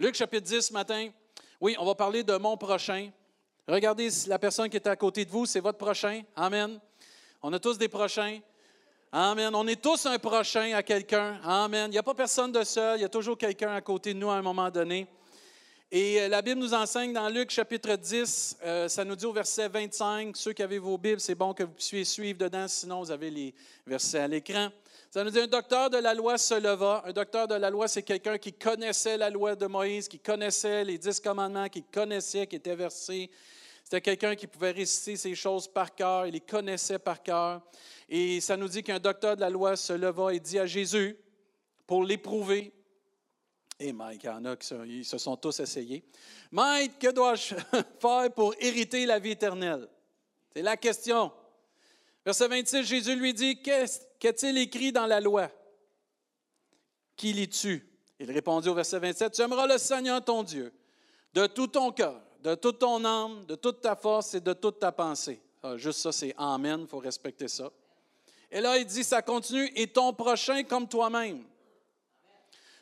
Luc chapitre 10 ce matin. Oui, on va parler de mon prochain. Regardez la personne qui est à côté de vous, c'est votre prochain. Amen. On a tous des prochains. Amen. On est tous un prochain à quelqu'un. Amen. Il n'y a pas personne de seul. Il y a toujours quelqu'un à côté de nous à un moment donné. Et euh, la Bible nous enseigne dans Luc chapitre 10, euh, ça nous dit au verset 25, ceux qui avez vos Bibles, c'est bon que vous puissiez suivre dedans, sinon vous avez les versets à l'écran. Ça nous dit un docteur de la loi se leva. Un docteur de la loi, c'est quelqu'un qui connaissait la loi de Moïse, qui connaissait les dix commandements, qui connaissait, qui était versé. C'était quelqu'un qui pouvait réciter ces choses par cœur, il les connaissait par cœur. Et ça nous dit qu'un docteur de la loi se leva et dit à Jésus, pour l'éprouver, et Mike, il y en a qui se sont tous essayés. Mike, que dois-je faire pour hériter la vie éternelle? C'est la question. Verset 26, Jésus lui dit, Qu'est-il écrit dans la loi? Qui lis-tu? Il répondit au verset 27, Tu aimeras le Seigneur ton Dieu de tout ton cœur, de toute ton âme, de toute ta force et de toute ta pensée. Ah, juste ça, c'est Amen, il faut respecter ça. Et là, il dit, ça continue, et ton prochain comme toi-même.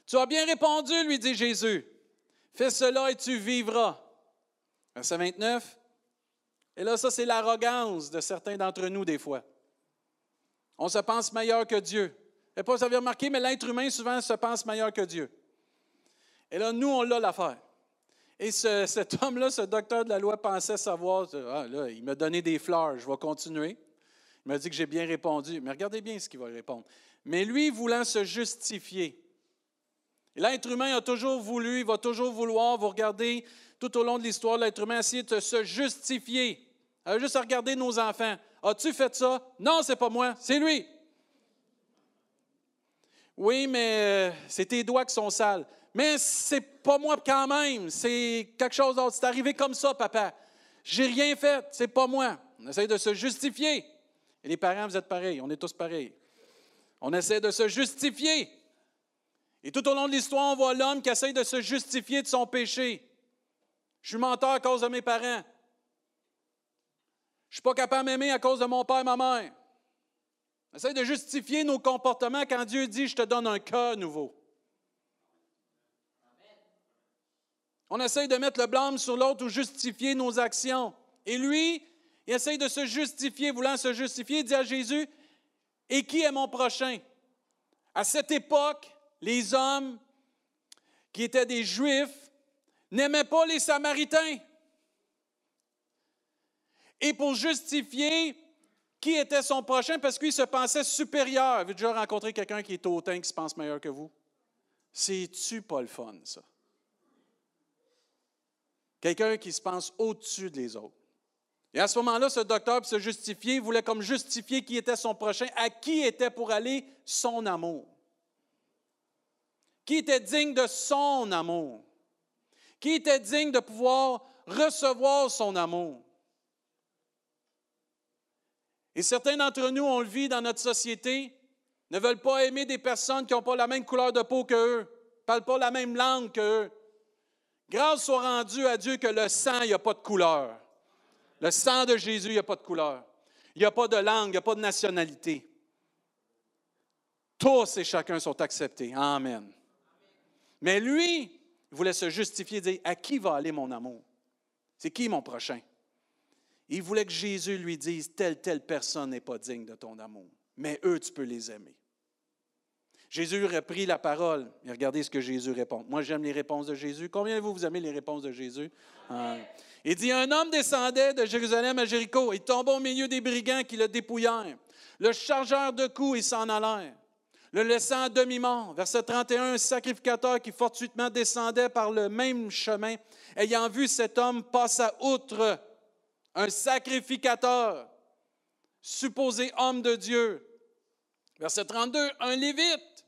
Tu as bien répondu, lui dit Jésus. Fais cela et tu vivras. Verset 29. Et là, ça, c'est l'arrogance de certains d'entre nous, des fois. On se pense meilleur que Dieu. Et pas, vous avez remarqué, mais l'être humain, souvent, se pense meilleur que Dieu. Et là, nous, on l'a l'affaire. Et cet homme-là, ce docteur de la loi, pensait savoir, ah, là, il m'a donné des fleurs, je vais continuer. Il m'a dit que j'ai bien répondu. Mais regardez bien ce qu'il va répondre. Mais lui, voulant se justifier, L'être humain a toujours voulu, il va toujours vouloir, vous regardez tout au long de l'histoire, l'être humain a de se justifier. Juste à regarder nos enfants. As-tu fait ça? Non, c'est pas moi, c'est lui. Oui, mais euh, c'est tes doigts qui sont sales. Mais c'est pas moi quand même, c'est quelque chose d'autre. C'est arrivé comme ça, papa. J'ai rien fait, c'est pas moi. On essaie de se justifier. Et les parents, vous êtes pareils, on est tous pareils. On essaie de se justifier. Et tout au long de l'histoire, on voit l'homme qui essaye de se justifier de son péché. Je suis menteur à cause de mes parents. Je ne suis pas capable d'aimer à cause de mon père et ma mère. On essaye de justifier nos comportements quand Dieu dit Je te donne un cœur nouveau. On essaye de mettre le blâme sur l'autre ou justifier nos actions. Et lui, il essaye de se justifier, voulant se justifier, il dit à Jésus Et qui est mon prochain À cette époque, les hommes qui étaient des Juifs n'aimaient pas les Samaritains. Et pour justifier qui était son prochain, parce qu'il se pensait supérieur. Avez-vous déjà rencontré quelqu'un qui est hautain, qui se pense meilleur que vous? C'est-tu pas le fun, ça? Quelqu'un qui se pense au-dessus des autres. Et à ce moment-là, ce docteur, pour se justifier, voulait comme justifier qui était son prochain, à qui était pour aller son amour qui était digne de son amour, qui était digne de pouvoir recevoir son amour. Et certains d'entre nous, on le vit dans notre société, ne veulent pas aimer des personnes qui n'ont pas la même couleur de peau qu'eux, ne parlent pas la même langue qu'eux. Grâce soit rendue à Dieu que le sang, il n'y a pas de couleur. Le sang de Jésus, il n'y a pas de couleur. Il n'y a pas de langue, il n'y a pas de nationalité. Tous et chacun sont acceptés. Amen. Mais lui, voulait se justifier, dire À qui va aller mon amour? C'est qui mon prochain? Il voulait que Jésus lui dise Telle, telle personne n'est pas digne de ton amour, mais eux, tu peux les aimer. Jésus reprit la parole et regardez ce que Jésus répond. Moi, j'aime les réponses de Jésus. Combien de vous, vous aimez les réponses de Jésus? Ah. Il dit Un homme descendait de Jérusalem à Jéricho. Il tomba au milieu des brigands qui le dépouillèrent. Le chargeur de coups, il s'en allèrent le laissant à demi-mort. Verset 31, un sacrificateur qui fortuitement descendait par le même chemin, ayant vu cet homme passa outre, un sacrificateur, supposé homme de Dieu. Verset 32, un lévite.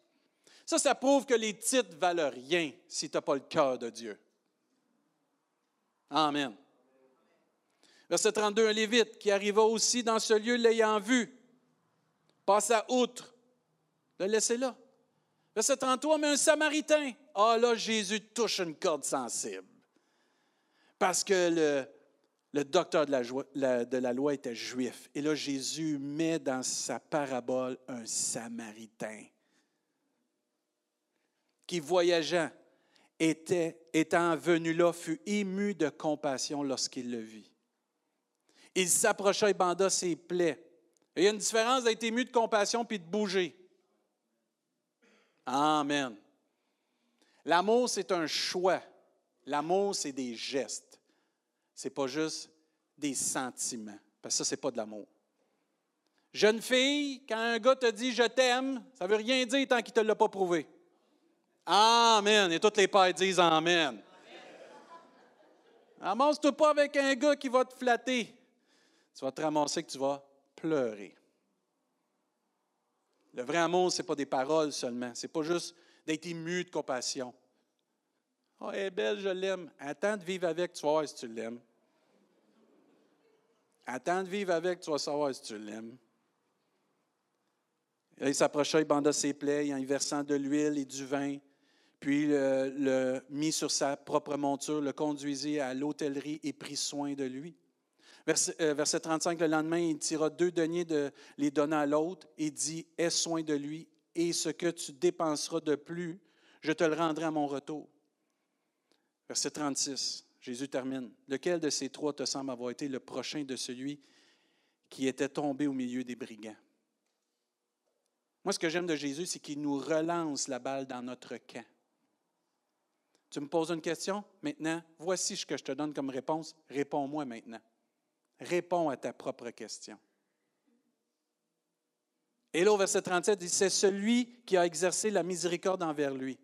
Ça, ça prouve que les titres valent rien si tu n'as pas le cœur de Dieu. Amen. Verset 32, un lévite qui arriva aussi dans ce lieu l'ayant vu, passa outre, le laisser là. Verset 33, mais un Samaritain. Ah là, Jésus touche une corde sensible. Parce que le, le docteur de la, loi était juif. Et là, Jésus met dans sa parabole un Samaritain qui, voyageant, était, étant venu là, fut ému de compassion lorsqu'il le vit. Il s'approcha et banda ses plaies. il y a une différence d'être ému de compassion puis de bouger. Amen. L'amour, c'est un choix. L'amour, c'est des gestes. N'est pas juste des sentiments. Parce que ça, ce n'est pas de l'amour. Jeune fille, quand un gars te dit je t'aime, ça ne veut rien dire tant qu'il ne te l'a pas prouvé. Amen. Et toutes les pères disent Amen. Amasse-toi pas avec un gars qui va te flatter. Tu vas te ramasser que tu vas pleurer. Le vrai amour, ce n'est pas des paroles seulement. Ce n'est pas juste d'être ému de compassion. Oh, elle est belle, je l'aime. Attends de vivre avec, tu vas voir si tu l'aimes. Attends de vivre avec, tu vas savoir si tu l'aimes. Il s'approcha, il banda ses plaies, en y versant de l'huile et du vin, puis le, le, mit sur sa propre monture, le conduisit à l'hôtellerie et prit soin de lui. Verset, 35, euh, le lendemain, il tira deux deniers, de, les donna à l'autre et dit, aie soin de lui, et ce que tu dépenseras de plus, je te le rendrai à mon retour. Verset 36, Jésus termine. Lequel de ces trois te semble avoir été le prochain de celui qui était tombé au milieu des brigands? Moi, ce que j'aime de Jésus, c'est qu'il nous relance la balle dans notre camp. Tu me poses une question? Maintenant, voici ce que je te donne comme réponse. Réponds-moi maintenant. Réponds à ta propre question. Et là, au verset 37, il dit, c'est celui qui a exercé la miséricorde envers lui.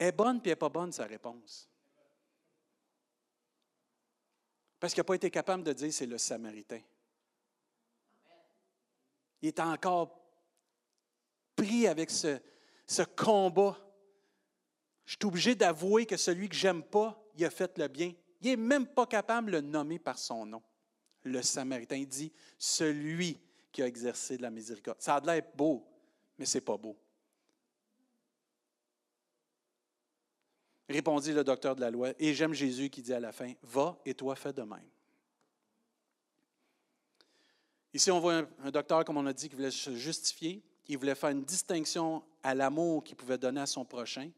Est bonne puis elle n'est pas bonne, sa réponse. Parce qu'il n'a pas été capable de dire c'est le Samaritain. Il est encore pris avec ce, combat. Je suis obligé d'avouer que celui que j'aime pas, il a fait le bien. Il n'est même pas capable de le nommer par son nom. Le Samaritain dit celui qui a exercé de la miséricorde. Ça a l'air beau, mais ce n'est pas beau. Répondit le docteur de la loi, et j'aime Jésus qui dit à la fin, Va et toi fais de même. Ici, on voit un, docteur, comme on a dit, qui voulait se justifier. Il voulait faire une distinction à l'amour qu'il pouvait donner à son prochain.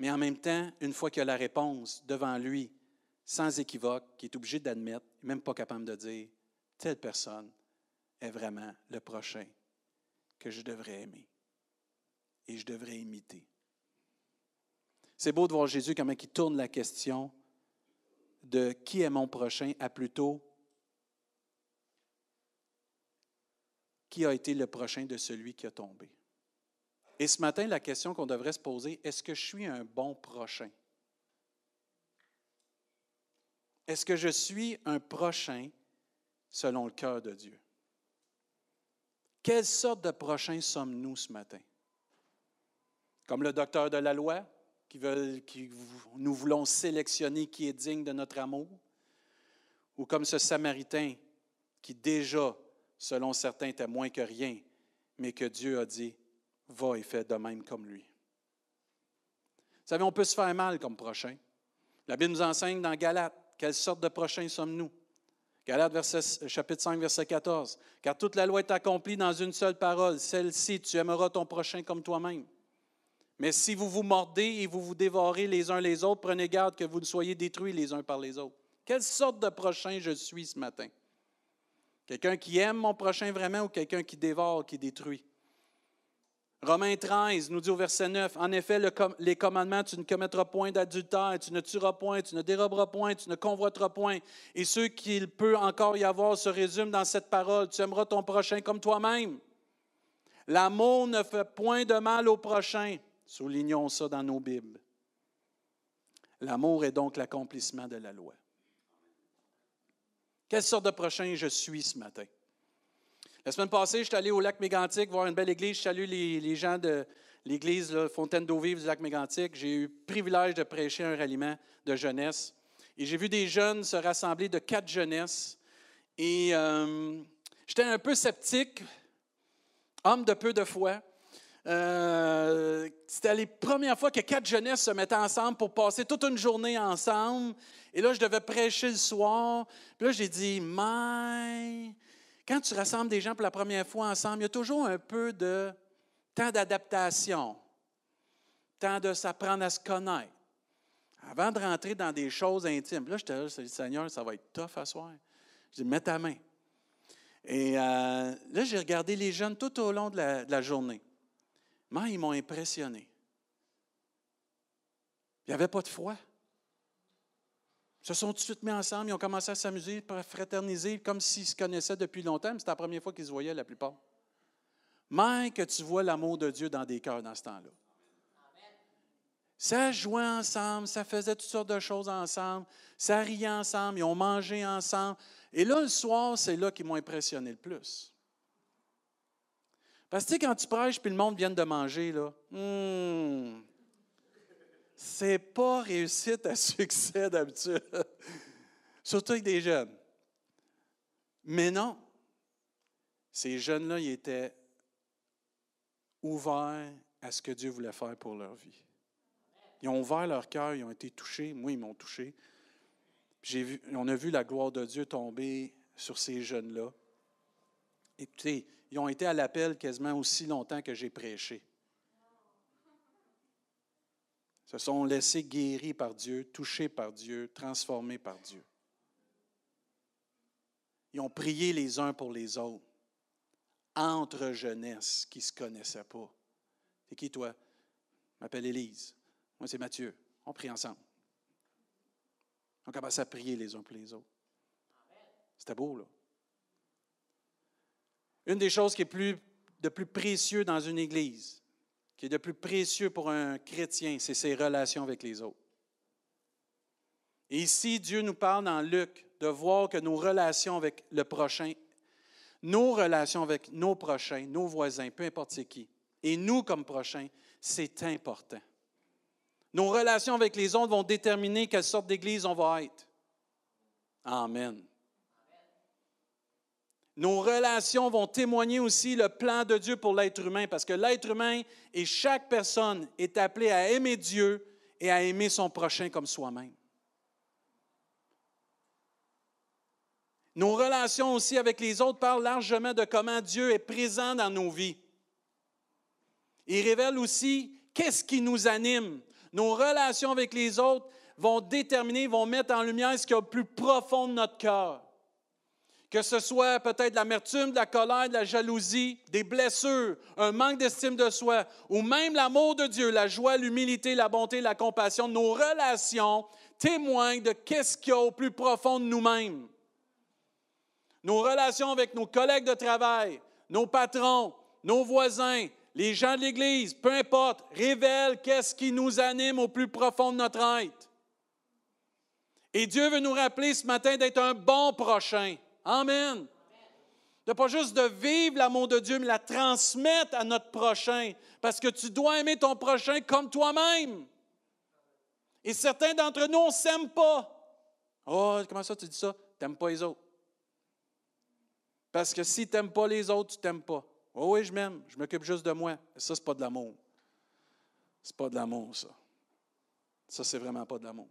Mais en même temps, une fois qu'il a la réponse devant lui, sans équivoque, qui est obligé d'admettre, même pas capable de dire, telle personne est vraiment le prochain que je devrais aimer et je devrais imiter. C'est beau de voir Jésus comment il tourne la question de qui est mon prochain à plutôt qui a été le prochain de celui qui a tombé. Et ce matin, la question qu'on devrait se poser, est-ce que je suis un bon prochain? Est-ce que je suis un prochain selon le cœur de Dieu? Quelle sorte de prochain sommes-nous ce matin? Comme le docteur de la loi, qui, nous voulons sélectionner qui est digne de notre amour? Ou comme ce Samaritain qui déjà, selon certains, était moins que rien, mais que Dieu a dit, va et fais de même comme lui. Vous savez, on peut se faire mal comme prochain. La Bible nous enseigne dans Galates quelle sorte de prochain sommes-nous? Galates chapitre 5, verset 14. Car toute la loi est accomplie dans une seule parole, celle-ci, tu aimeras ton prochain comme toi-même. Mais si vous vous mordez et vous vous dévorez les uns les autres, prenez garde que vous ne soyez détruits les uns par les autres. Quelle sorte de prochain je suis ce matin? Quelqu'un qui aime mon prochain vraiment ou quelqu'un qui dévore, qui détruit? Romains 13 nous dit au verset 9, En effet, les commandements, tu ne commettras point d'adultère, tu ne tueras point, tu ne déroberas point, tu ne convoiteras point. Et ce qu'il peut encore y avoir se résume dans cette parole, tu aimeras ton prochain comme toi-même. L'amour ne fait point de mal au prochain. Soulignons ça dans nos Bibles. L'amour est donc l'accomplissement de la loi. Quelle sorte de prochain je suis ce matin? La semaine passée, je suis allé au lac Mégantic voir une belle église. Je salue les, gens de l'église Fontaine d'eau vive du lac Mégantic. J'ai eu le privilège de prêcher un ralliement de jeunesse. Et j'ai vu des jeunes se rassembler de quatre jeunesses. Et euh, j'étais un peu sceptique, homme de peu de foi. Euh, c'était les premières fois que quatre jeunesses se mettaient ensemble pour passer toute une journée ensemble. Et là, je devais prêcher le soir. Puis là, j'ai dit, mais quand tu rassembles des gens pour la première fois ensemble, il y a toujours un peu de temps d'adaptation. temps de s'apprendre à se connaître. Avant de rentrer dans des choses intimes. Là, je te dis, Seigneur, ça va être tough à soir. Je dis, mets ta main. Et euh, là, j'ai regardé les jeunes tout au long de la, journée. Mais ils m'ont impressionné. Il n'y avait pas de foi. Ils se sont tout de suite mis ensemble, ils ont commencé à s'amuser, à fraterniser, comme s'ils se connaissaient depuis longtemps, mais c'était la première fois qu'ils se voyaient la plupart. Mais que tu vois l'amour de Dieu dans des cœurs dans ce temps-là. Ça jouait ensemble, ça faisait toutes sortes de choses ensemble, ça riait ensemble, ils ont mangé ensemble. Et là, le soir, c'est là qu'ils m'ont impressionné le plus. Parce que tu sais, quand tu prêches puis le monde vient de manger, là, hmm, c'est pas réussite à succès d'habitude. Surtout avec des jeunes. Mais non, ces jeunes-là, ils étaient ouverts à ce que Dieu voulait faire pour leur vie. Ils ont ouvert leur cœur, ils ont été touchés. Moi, ils m'ont touché. On a vu la gloire de Dieu tomber sur ces jeunes-là. Écoutez, ils ont été à l'appel quasiment aussi longtemps que j'ai prêché. Ils se sont laissés guéris par Dieu, touchés par Dieu, transformés par Dieu. Ils ont prié les uns pour les autres, entre jeunesse qui ne se connaissaient pas. C'est qui toi? Je m'appelle Élise. Moi, c'est Mathieu. On prie ensemble. On commence à prier les uns pour les autres. C'était beau, là. Une des choses qui est de plus précieux dans une Église, qui est de plus précieux pour un chrétien, c'est ses relations avec les autres. Et ici, Dieu nous parle dans Luc de voir que nos relations avec le prochain, nos relations avec nos prochains, nos voisins, peu importe c'est qui, et nous comme prochains, c'est important. Nos relations avec les autres vont déterminer quelle sorte d'Église on va être. Amen. Nos relations vont témoigner aussi le plan de Dieu pour l'être humain, parce que l'être humain et chaque personne est appelé à aimer Dieu et à aimer son prochain comme soi-même. Nos relations aussi avec les autres parlent largement de comment Dieu est présent dans nos vies. Il révèle aussi qu'est-ce qui nous anime, nos relations avec les autres vont déterminer, vont mettre en lumière ce qui est au plus profond de notre cœur. Que ce soit peut-être l'amertume, de la colère, de la jalousie, des blessures, un manque d'estime de soi, ou même l'amour de Dieu, la joie, l'humilité, la bonté, la compassion, nos relations témoignent de qu'est-ce qu'il y a au plus profond de nous-mêmes. Nos relations avec nos collègues de travail, nos patrons, nos voisins, les gens de l'Église, peu importe, révèlent qu'est-ce qui nous anime au plus profond de notre être. Et Dieu veut nous rappeler ce matin d'être un bon prochain. Amen. De pas juste de vivre l'amour de Dieu, mais la transmettre à notre prochain. Parce que tu dois aimer ton prochain comme toi-même. Et certains d'entre nous, on ne s'aime pas. Oh, comment ça tu dis ça? Tu pas les autres. Parce que si tu n'aimes pas les autres, tu t'aimes pas. Oh oui, je m'aime, je m'occupe juste de moi. ça, ce n'est pas de l'amour. C'est pas de l'amour, ça. Ça, c'est vraiment pas de l'amour.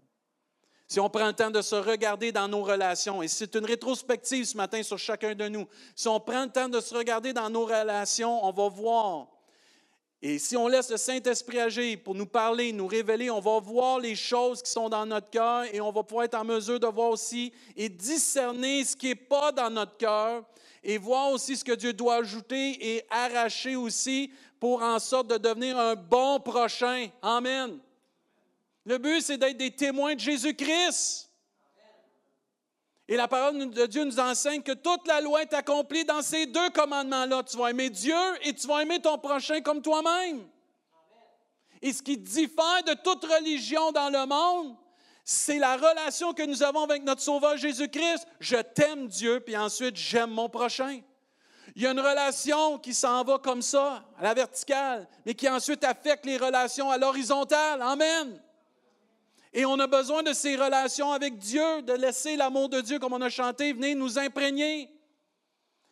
Si on prend le temps de se regarder dans nos relations, et c'est une rétrospective ce matin sur chacun de nous, si on prend le temps de se regarder dans nos relations, on va voir. Et si on laisse le Saint-Esprit agir pour nous parler, nous révéler, on va voir les choses qui sont dans notre cœur et on va pouvoir être en mesure de voir aussi et discerner ce qui n'est pas dans notre cœur et voir aussi ce que Dieu doit ajouter et arracher aussi pour en sorte de devenir un bon prochain. Amen. Le but, c'est d'être des témoins de Jésus-Christ. Et la parole de Dieu nous enseigne que toute la loi est accomplie dans ces deux commandements-là. Tu vas aimer Dieu et tu vas aimer ton prochain comme toi-même. Et ce qui diffère de toute religion dans le monde, c'est la relation que nous avons avec notre Sauveur Jésus-Christ. Je t'aime Dieu, puis ensuite j'aime mon prochain. Il y a une relation qui s'en va comme ça, à la verticale, mais qui ensuite affecte les relations à l'horizontale. Amen. Et on a besoin de ces relations avec Dieu, de laisser l'amour de Dieu, comme on a chanté, venir nous imprégner.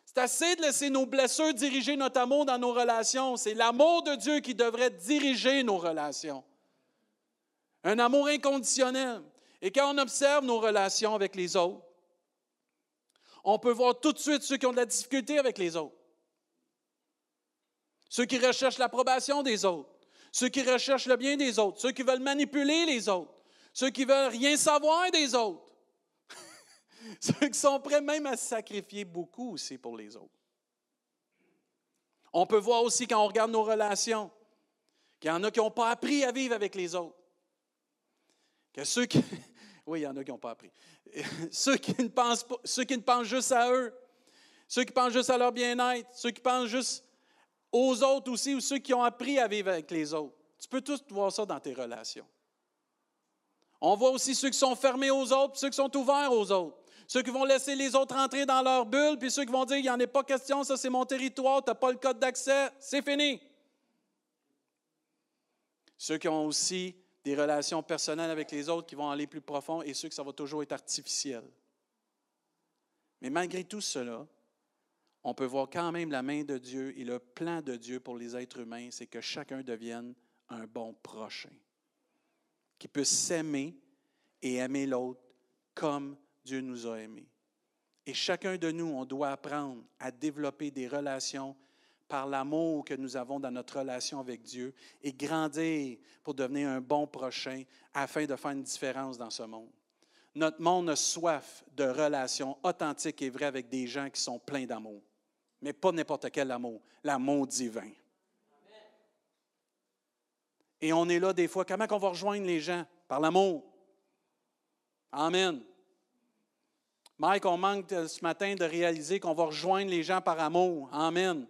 C'est assez de laisser nos blessures diriger notre amour dans nos relations. C'est l'amour de Dieu qui devrait diriger nos relations. Un amour inconditionnel. Et quand on observe nos relations avec les autres, on peut voir tout de suite ceux qui ont de la difficulté avec les autres. Ceux qui recherchent l'approbation des autres. ceux qui recherchent le bien des autres, ceux qui veulent manipuler les autres, ceux qui veulent rien savoir des autres, ceux qui sont prêts même à sacrifier beaucoup aussi pour les autres. On peut voir aussi quand on regarde nos relations qu'il y en a qui n'ont pas appris à vivre avec les autres. Que ceux qui. Oui, il y en a qui n'ont pas appris. ceux, qui ne pensent pas, ceux qui ne pensent juste à eux, ceux qui pensent juste à leur bien-être, ceux qui pensent juste aux autres aussi, ou ceux qui ont appris à vivre avec les autres. Tu peux tous voir ça dans tes relations. On voit aussi ceux qui sont fermés aux autres, ceux qui sont ouverts aux autres. Ceux qui vont laisser les autres entrer dans leur bulle, puis ceux qui vont dire, il n'y en a pas question, ça c'est mon territoire, tu n'as pas le code d'accès, c'est fini. Ceux qui ont aussi des relations personnelles avec les autres qui vont aller plus profond et ceux que ça va toujours être artificiel. Mais malgré tout cela, on peut voir quand même la main de Dieu et le plan de Dieu pour les êtres humains, c'est que chacun devienne un bon prochain, qui peut s'aimer et aimer l'autre comme Dieu nous a aimés. Et chacun de nous, on doit apprendre à développer des relations par l'amour que nous avons dans notre relation avec Dieu et grandir pour devenir un bon prochain afin de faire une différence dans ce monde. Notre monde a soif de relations authentiques et vraies avec des gens qui sont pleins d'amour, mais pas n'importe quel amour, l'amour divin. Et on est là des fois, comment on va rejoindre les gens? Par l'amour. Amen. Mike, on manque ce matin de réaliser qu'on va rejoindre les gens par amour. Amen.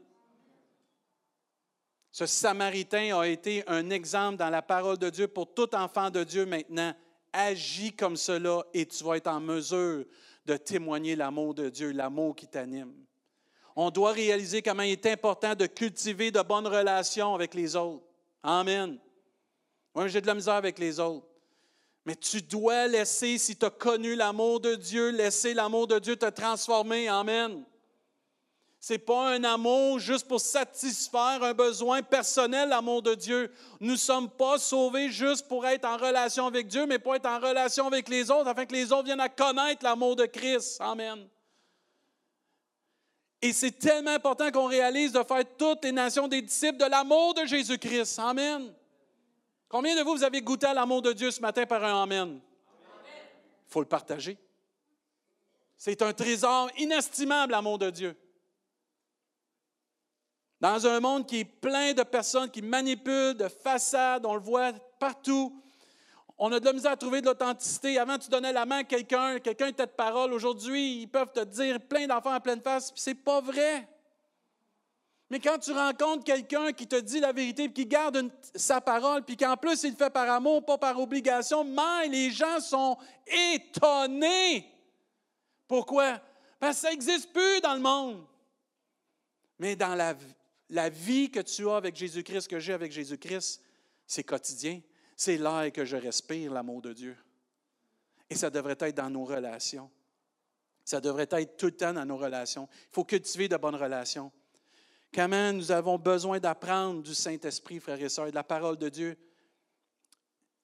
Ce Samaritain a été un exemple dans la parole de Dieu pour tout enfant de Dieu maintenant. Agis comme cela et tu vas être en mesure de témoigner l'amour de Dieu, l'amour qui t'anime. On doit réaliser comment il est important de cultiver de bonnes relations avec les autres. Amen. Moi, j'ai de la misère avec les autres. Mais tu dois laisser, si tu as connu l'amour de Dieu, laisser l'amour de Dieu te transformer. Amen. Ce n'est pas un amour juste pour satisfaire un besoin personnel, l'amour de Dieu. Nous ne sommes pas sauvés juste pour être en relation avec Dieu, mais pour être en relation avec les autres, afin que les autres viennent à connaître l'amour de Christ. Amen. Et c'est tellement important qu'on réalise de faire toutes les nations des disciples de l'amour de Jésus-Christ. Amen. Combien de vous, vous avez goûté à l'amour de Dieu ce matin par un Amen? Il faut le partager. C'est un trésor inestimable, l'amour de Dieu. Dans un monde qui est plein de personnes qui manipulent, de façades, on le voit partout. On a de la misère à trouver de l'authenticité. Avant, tu donnais la main à quelqu'un, quelqu'un était de parole. Aujourd'hui, ils peuvent te dire plein d'enfants en pleine face, puis c'est pas vrai. Mais quand tu rencontres quelqu'un qui te dit la vérité, qui garde sa parole, puis qu'en plus il le fait par amour, pas par obligation, mais les gens sont étonnés. Pourquoi? Parce que ça n'existe plus dans le monde. Mais dans la, la vie que tu as avec Jésus-Christ, que j'ai avec Jésus-Christ, c'est quotidien. C'est l'air que je respire, l'amour de Dieu. Et ça devrait être dans nos relations. Ça devrait être tout le temps dans nos relations. Il faut cultiver de bonnes relations. Comment nous avons besoin d'apprendre du Saint-Esprit, frères et sœurs, de la parole de Dieu?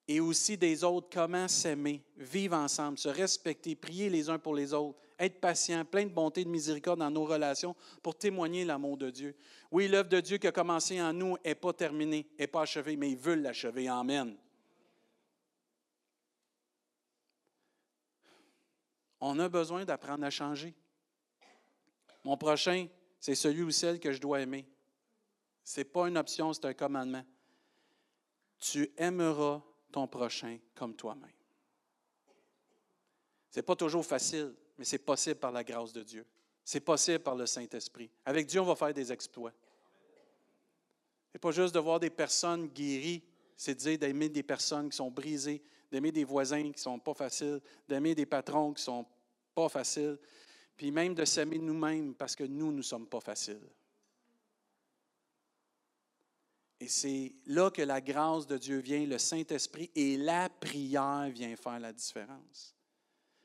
Et aussi des autres, comment s'aimer, vivre ensemble, se respecter, prier les uns pour les autres, être patient, plein de bonté et de miséricorde dans nos relations pour témoigner l'amour de Dieu. Oui, l'œuvre de Dieu qui a commencé en nous n'est pas terminée, n'est pas achevée, mais il veut l'achever. Amen. On a besoin d'apprendre à changer. Mon prochain, c'est celui ou celle que je dois aimer. Ce n'est pas une option, c'est un commandement. Tu aimeras ton prochain comme toi-même. Ce n'est pas toujours facile, mais c'est possible par la grâce de Dieu. C'est possible par le Saint-Esprit. Avec Dieu, on va faire des exploits. Ce n'est pas juste de voir des personnes guéries, c'est de dire d'aimer des personnes qui sont brisées, d'aimer des voisins qui ne sont pas faciles, d'aimer des patrons qui ne sont pas faciles, puis même de s'aimer nous-mêmes parce que nous, nous ne sommes pas faciles. Et c'est là que la grâce de Dieu vient, le Saint-Esprit et la prière vient faire la différence.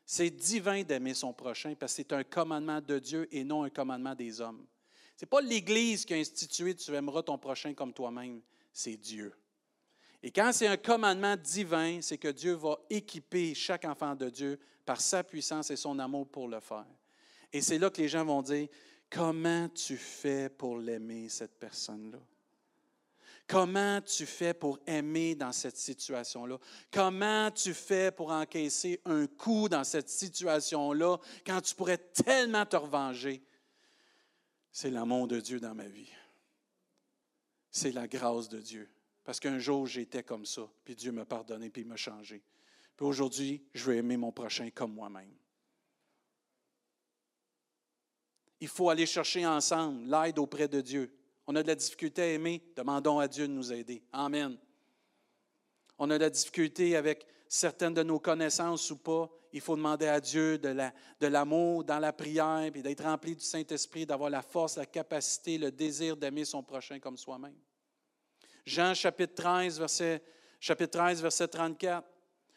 C'est divin d'aimer son prochain parce que c'est un commandement de Dieu et non un commandement des hommes. Ce n'est pas l'Église qui a institué tu aimeras ton prochain comme toi-même, c'est Dieu. Et quand c'est un commandement divin, c'est que Dieu va équiper chaque enfant de Dieu par sa puissance et son amour pour le faire. Et c'est là que les gens vont dire, comment tu fais pour l'aimer, cette personne-là? Comment tu fais pour aimer dans cette situation-là? Comment tu fais pour encaisser un coup dans cette situation-là quand tu pourrais tellement te revenger? C'est l'amour de Dieu dans ma vie. C'est la grâce de Dieu. Parce qu'un jour, j'étais comme ça, puis Dieu m'a pardonné, puis il m'a changé. Puis aujourd'hui, je veux aimer mon prochain comme moi-même. Il faut aller chercher ensemble l'aide auprès de Dieu. On a de la difficulté à aimer, demandons à Dieu de nous aider. Amen. On a de la difficulté avec certaines de nos connaissances ou pas. Il faut demander à Dieu de l'amour dans la prière, puis d'être rempli du Saint-Esprit, d'avoir la force, la capacité, le désir d'aimer son prochain comme soi-même. Jean chapitre 13, verset, chapitre 13, verset 34.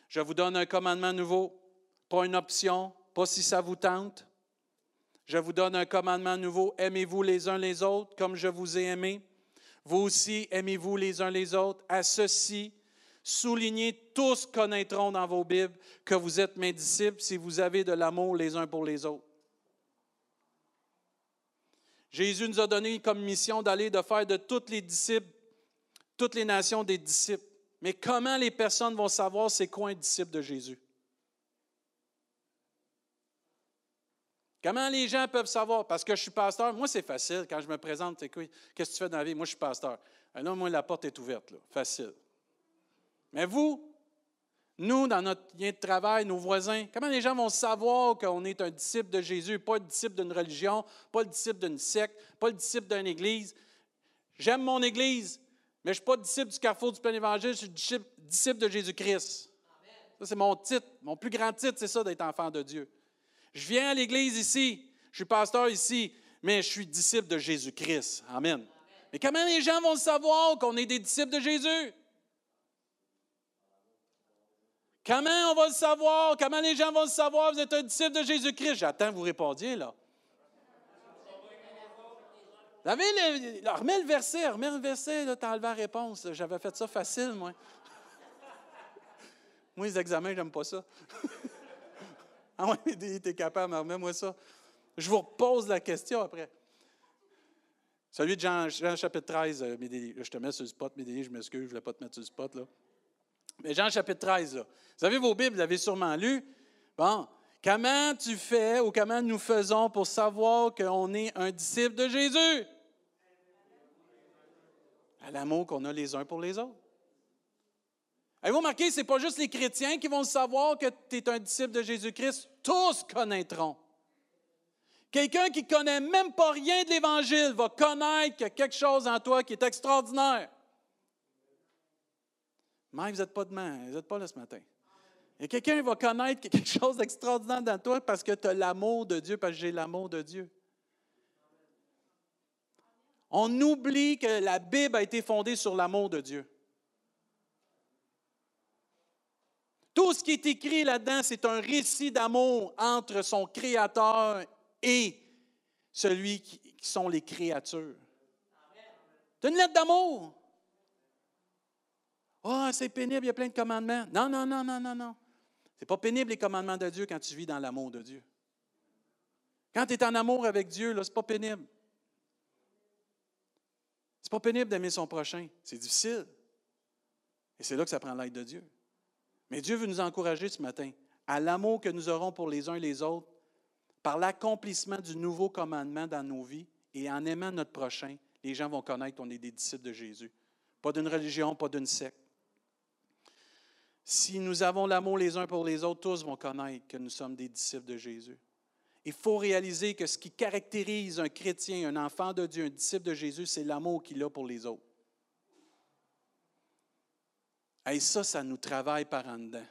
Je vous donne un commandement nouveau, pas une option, pas si ça vous tente. Je vous donne un commandement nouveau, aimez-vous les uns les autres comme je vous ai aimé? Vous aussi, aimez-vous les uns les autres. À ceci, soulignez, tous connaîtront dans vos Bibles que vous êtes mes disciples si vous avez de l'amour les uns pour les autres. Jésus nous a donné comme mission d'aller de faire de toutes les disciples, toutes les nations des disciples. Mais comment les personnes vont savoir c'est quoi un disciple de Jésus? Comment les gens peuvent savoir? Parce que je suis pasteur. Moi, c'est facile. Quand je me présente, qu'est-ce que tu fais dans la vie? Moi, je suis pasteur. Alors, moi, la porte est ouverte. Là. Facile. Mais vous, nous, dans notre lien de travail, nos voisins, comment les gens vont savoir qu'on est un disciple de Jésus, pas le disciple d'une religion, pas le disciple d'une secte, pas le disciple d'une église? J'aime mon église, mais je ne suis pas disciple du carrefour du plein évangile, je suis disciple de Jésus-Christ. Ça, c'est mon titre. Mon plus grand titre, c'est ça, d'être enfant de Dieu. Je viens à l'église ici, je suis pasteur ici, mais je suis disciple de Jésus-Christ. Amen. Mais comment les gens vont savoir qu'on est des disciples de Jésus? Comment on va le savoir? Comment les gens vont le savoir? Vous êtes un disciple de Jésus-Christ. J'attends que vous répondiez, là. remets le verset, remets le verset, tu as enlevé la réponse. J'avais fait ça facile, moi. moi, les examens, j'aime pas ça. Ah oui, tu es capable, remets-moi ça. Je vous repose la question après. Celui de Jean, chapitre 13, euh, je te mets sur le spot, Médélie, je m'excuse, je ne voulais pas te mettre sur le spot. Là. Mais Jean chapitre 13, là. vous avez vos Bibles, vous l'avez sûrement lu. Bon, comment tu fais ou comment nous faisons pour savoir qu'on est un disciple de Jésus? À l'amour qu'on a les uns pour les autres. Avez-vous remarqué, ce n'est pas juste les chrétiens qui vont savoir que tu es un disciple de Jésus-Christ, tous connaîtront. Quelqu'un qui ne connaît même pas rien de l'Évangile va connaître qu'il y a quelque chose en toi qui est extraordinaire. Mais vous n'êtes pas demain, vous n'êtes pas là ce matin. Et quelqu'un va connaître qu'il y a quelque chose d'extraordinaire dans toi parce que tu as l'amour de Dieu, parce que j'ai l'amour de Dieu. On oublie que la Bible a été fondée sur l'amour de Dieu. Tout ce qui est écrit là-dedans, c'est un récit d'amour entre son Créateur et celui qui, sont les créatures. C'est une lettre d'amour. oh, c'est pénible, il y a plein de commandements. Non, non, non, non, non, non. C'est pas pénible les commandements de Dieu quand tu vis dans l'amour de Dieu. Quand tu es en amour avec Dieu, ce n'est pas pénible. C'est pas pénible d'aimer son prochain. C'est difficile. Et c'est là que ça prend l'aide de Dieu. Mais Dieu veut nous encourager ce matin à l'amour que nous aurons pour les uns et les autres, par l'accomplissement du nouveau commandement dans nos vies et en aimant notre prochain, les gens vont connaître qu'on est des disciples de Jésus. Pas d'une religion, pas d'une secte. Si nous avons l'amour les uns pour les autres, tous vont connaître que nous sommes des disciples de Jésus. Il faut réaliser que ce qui caractérise un chrétien, un enfant de Dieu, un disciple de Jésus, c'est l'amour qu'il a pour les autres. Et ça, ça nous travaille par en dedans.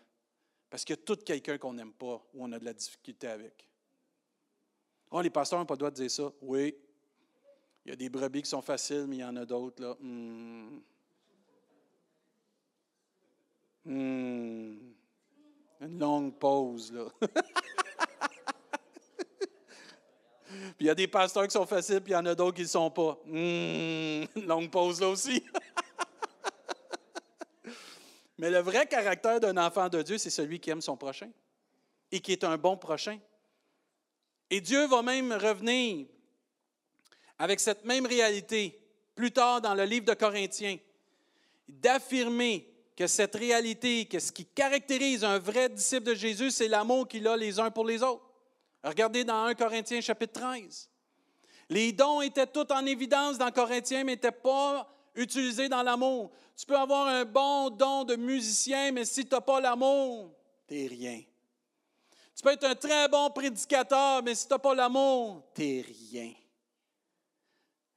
Parce qu'il y a tout quelqu'un qu'on n'aime pas ou on a de la difficulté avec. Oh, les pasteurs n'ont pas le droit de dire ça. Oui. Il y a des brebis qui sont faciles, mais il y en a d'autres, là. Hmm. Hmm. Une longue pause, là. puis il y a des pasteurs qui sont faciles, puis il y en a d'autres qui ne le sont pas. Hmm. Une longue pause, là aussi. Mais le vrai caractère d'un enfant de Dieu, c'est celui qui aime son prochain et qui est un bon prochain. Et Dieu va même revenir avec cette même réalité plus tard dans le livre de Corinthiens. d'affirmer que cette réalité, que ce qui caractérise un vrai disciple de Jésus, c'est l'amour qu'il a les uns pour les autres. Regardez dans 1 Corinthiens chapitre 13. Les dons étaient tous en évidence dans Corinthiens, mais n'étaient pas utilisés dans l'amour. Tu peux avoir un bon don de musicien, mais si tu n'as pas l'amour, tu n'es rien. Tu peux être un très bon prédicateur, mais si tu n'as pas l'amour, tu n'es rien.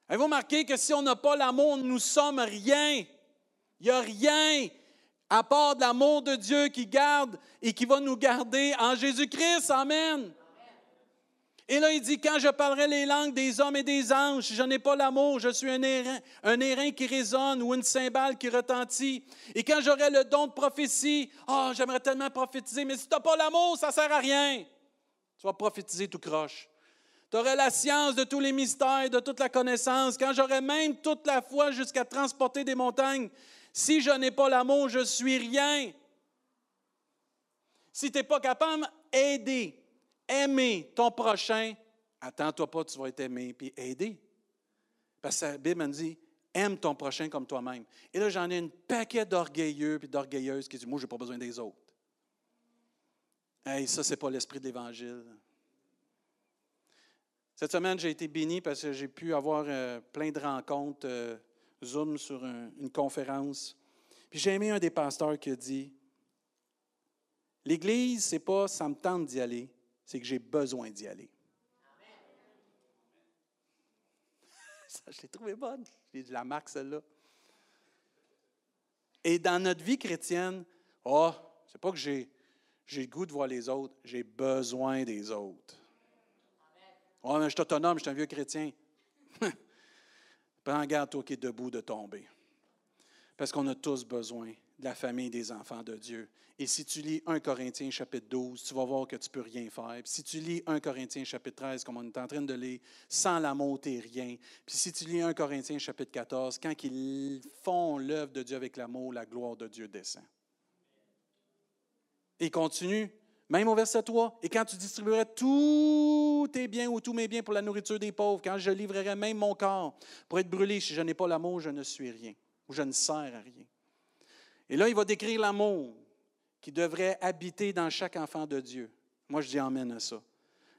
Avez-vous remarqué que si on n'a pas l'amour, nous sommes rien? Il n'y a rien à part de l'amour de Dieu qui garde et qui va nous garder en Jésus-Christ. Amen. Et là, il dit, quand je parlerai les langues des hommes et des anges, je n'ai pas l'amour, je suis un airain, un qui résonne ou une cymbale qui retentit. Et quand j'aurai le don de prophétie, oh, j'aimerais tellement prophétiser, mais si tu n'as pas l'amour, ça ne sert à rien. Tu vas prophétiser tout croche. Tu aurais la science de tous les mystères, de toute la connaissance. Quand j'aurai même toute la foi jusqu'à transporter des montagnes, si je n'ai pas l'amour, je suis rien. Si tu n'es pas capable d'aider, aimer ton prochain, attends-toi pas, tu vas être aimé, puis aider. Parce que la Bible me dit, aime ton prochain comme toi-même. Et là, j'en ai une paquet d'orgueilleux et d'orgueilleuses qui disent, moi, je n'ai pas besoin des autres. Hey, ça, ce n'est pas l'esprit de l'Évangile. Cette semaine, j'ai été béni parce que j'ai pu avoir euh, plein de rencontres euh, Zoom sur une conférence. Puis j'ai aimé un des pasteurs qui a dit L'Église, c'est pas ça me tente d'y aller, c'est que j'ai besoin d'y aller. Ça, je l'ai trouvé bonne. J'ai dit la marque, celle-là. Et dans notre vie chrétienne, oh, c'est pas que j'ai, j'ai le goût de voir les autres, j'ai besoin des autres. Oh, mais je suis autonome, je suis un vieux chrétien. Prends garde, toi qui es debout, de tomber. Parce qu'on a tous besoin de la famille des enfants de Dieu. Et si tu lis 1 Corinthiens chapitre 12, tu vas voir que tu ne peux rien faire. Puis si tu lis 1 Corinthiens chapitre 13, comme on est en train de lire, sans l'amour, tu rien. Puis si tu lis 1 Corinthiens chapitre 14, quand ils font l'œuvre de Dieu avec l'amour, la gloire de Dieu descend. Et continue, même au verset 3. Et quand tu distribuerais tous tes biens ou tous mes biens pour la nourriture des pauvres, quand je livrerai même mon corps pour être brûlé, si je n'ai pas l'amour, je ne suis rien, ou je ne sers à rien. Et là, il va décrire l'amour qui devrait habiter dans chaque enfant de Dieu. Moi, je dis amène à ça.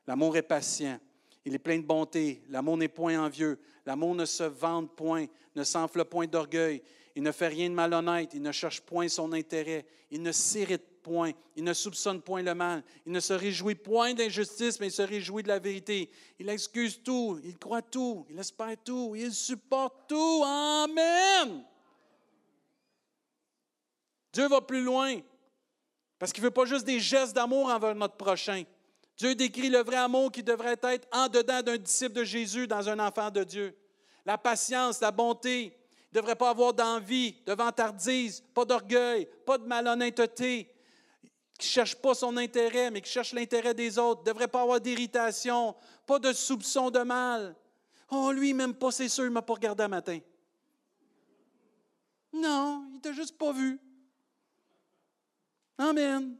L'amour est patient. Il est plein de bonté. L'amour n'est point envieux. L'amour ne se vante point, ne s'enfle point d'orgueil. Il ne fait rien de malhonnête. Il ne cherche point son intérêt. Il ne s'irrite point. Il ne soupçonne point le mal. Il ne se réjouit point d'injustice, mais il se réjouit de la vérité. Il excuse tout. Il croit tout. Il espère tout. Il supporte tout. Amen. Dieu va plus loin parce qu'il ne veut pas juste des gestes d'amour envers notre prochain. Dieu décrit le vrai amour qui devrait être en dedans d'un disciple de Jésus dans un enfant de Dieu. La patience, la bonté. Il ne devrait pas avoir d'envie, de vantardise, pas d'orgueil, pas de malhonnêteté, qui ne cherche pas son intérêt, mais qui cherche l'intérêt des autres. Ne devrait pas avoir d'irritation, pas de soupçon de mal. Oh, lui, même pas, c'est sûr, il ne m'a pas regardé un matin. Non, il ne t'a juste pas vu. Amen.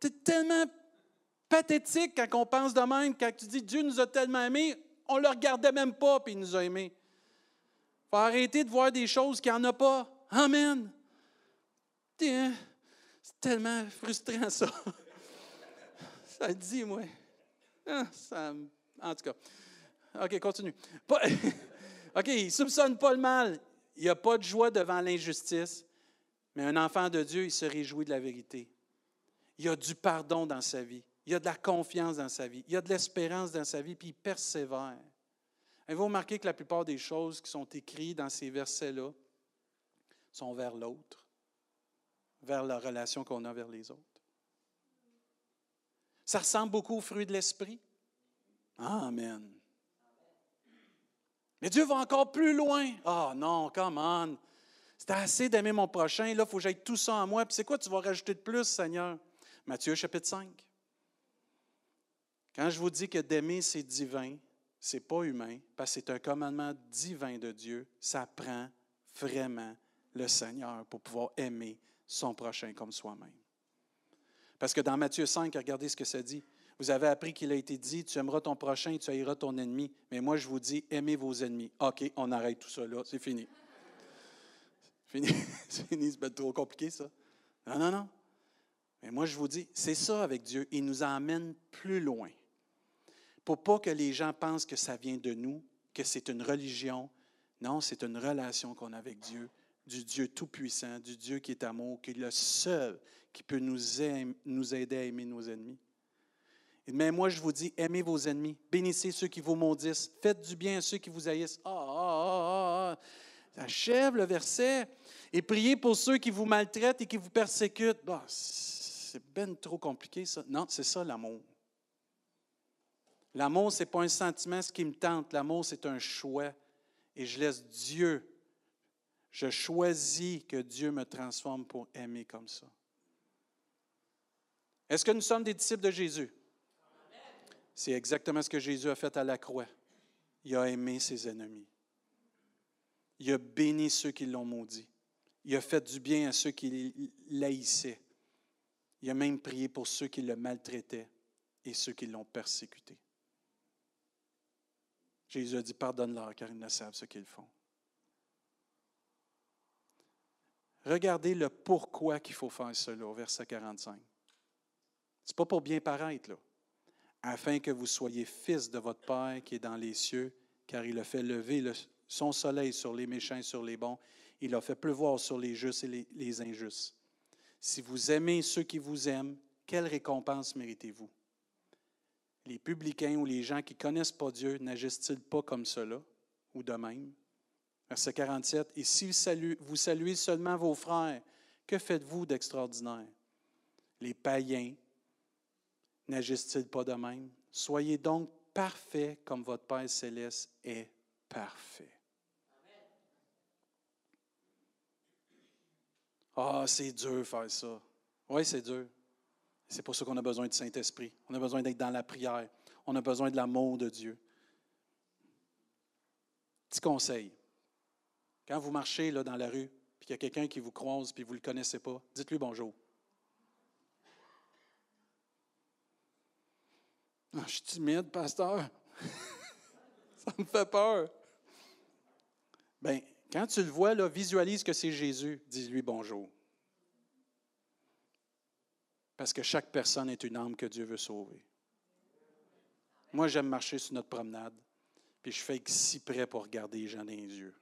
C'est tellement pathétique quand on pense de même, quand tu dis Dieu nous a tellement aimés, on ne le regardait même pas, puis il nous a aimés. Il faut arrêter de voir des choses qu'il n'y en a pas. Amen. C'est tellement frustrant, ça. Ça dit, moi. Ah, en tout cas. OK, continue. OK, il ne soupçonne pas le mal. Il n'y a pas de joie devant l'injustice. Mais un enfant de Dieu, il se réjouit de la vérité. Il y a du pardon dans sa vie. Il y a de la confiance dans sa vie. Il y a de l'espérance dans sa vie, puis il persévère. Avez-vous remarqué que la plupart des choses qui sont écrites dans ces versets-là sont vers l'autre, vers la relation qu'on a vers les autres? Ça ressemble beaucoup au fruit de l'esprit. Amen. Mais Dieu va encore plus loin. Ah oh non, come on. C'est assez d'aimer mon prochain. Là, il faut que j'aille tout ça en moi. Puis c'est quoi tu vas rajouter de plus, Seigneur? Matthieu chapitre 5. Quand je vous dis que d'aimer, c'est divin, c'est pas humain, parce que c'est un commandement divin de Dieu, ça prend vraiment le Seigneur pour pouvoir aimer son prochain comme soi-même. Parce que dans Matthieu 5, regardez ce que ça dit. Vous avez appris qu'il a été dit, tu aimeras ton prochain tu haïras ton ennemi. Mais moi, je vous dis, aimez vos ennemis. OK, on arrête tout ça là, c'est fini. Fini, fini, c'est trop compliqué ça. Non, non, non. Mais moi, je vous dis, c'est ça avec Dieu. Il nous emmène plus loin. Pour pas que les gens pensent que ça vient de nous, que c'est une religion. Non, c'est une relation qu'on a avec Dieu, du Dieu Tout-Puissant, du Dieu qui est amour, qui est le seul qui peut nous, nous aider à aimer nos ennemis. Mais moi, je vous dis, aimez vos ennemis, bénissez ceux qui vous maudissent, faites du bien à ceux qui vous haïssent. Ah, Achève le verset. Et priez pour ceux qui vous maltraitent et qui vous persécutent. C'est bien trop compliqué, ça. Non, c'est ça l'amour. L'amour, ce n'est pas un sentiment, ce qui me tente. L'amour, c'est un choix. Et je laisse Dieu. Je choisis que Dieu me transforme pour aimer comme ça. Est-ce que nous sommes des disciples de Jésus? C'est exactement ce que Jésus a fait à la croix. Il a aimé ses ennemis. Il a béni ceux qui l'ont maudit. Il a fait du bien à ceux qui l'haïssaient. Il a même prié pour ceux qui le maltraitaient et ceux qui l'ont persécuté. Jésus a dit, pardonne-leur car ils ne savent ce qu'ils font. Regardez le pourquoi qu'il faut faire cela au verset 45. Ce n'est pas pour bien paraître, là afin que vous soyez fils de votre Père qui est dans les cieux, car il a fait lever son soleil sur les méchants et sur les bons. Il a fait pleuvoir sur les justes et les, injustes. Si vous aimez ceux qui vous aiment, quelle récompense méritez-vous? Les publicains ou les gens qui ne connaissent pas Dieu n'agissent-ils pas comme cela ou de même? Verset 47. Et si vous saluez, vous saluez seulement vos frères, que faites-vous d'extraordinaire? Les païens n'agissent-ils pas de même? Soyez donc parfaits comme votre Père céleste est parfait. Ah, c'est dur faire ça. Oui, c'est dur. C'est pour ça qu'on a besoin du Saint-Esprit. On a besoin d'être dans la prière. On a besoin de l'amour de Dieu. Petit conseil. Quand vous marchez dans la rue, puis qu'il y a quelqu'un qui vous croise, puis vous ne le connaissez pas, dites-lui bonjour. Ah, je suis timide, pasteur. Ça me fait peur. Bien, quand tu le vois, visualise que c'est Jésus. Dis-lui bonjour. Parce que chaque personne est une âme que Dieu veut sauver. Moi, j'aime marcher sur notre promenade, puis je fais si près pour regarder les gens dans les yeux.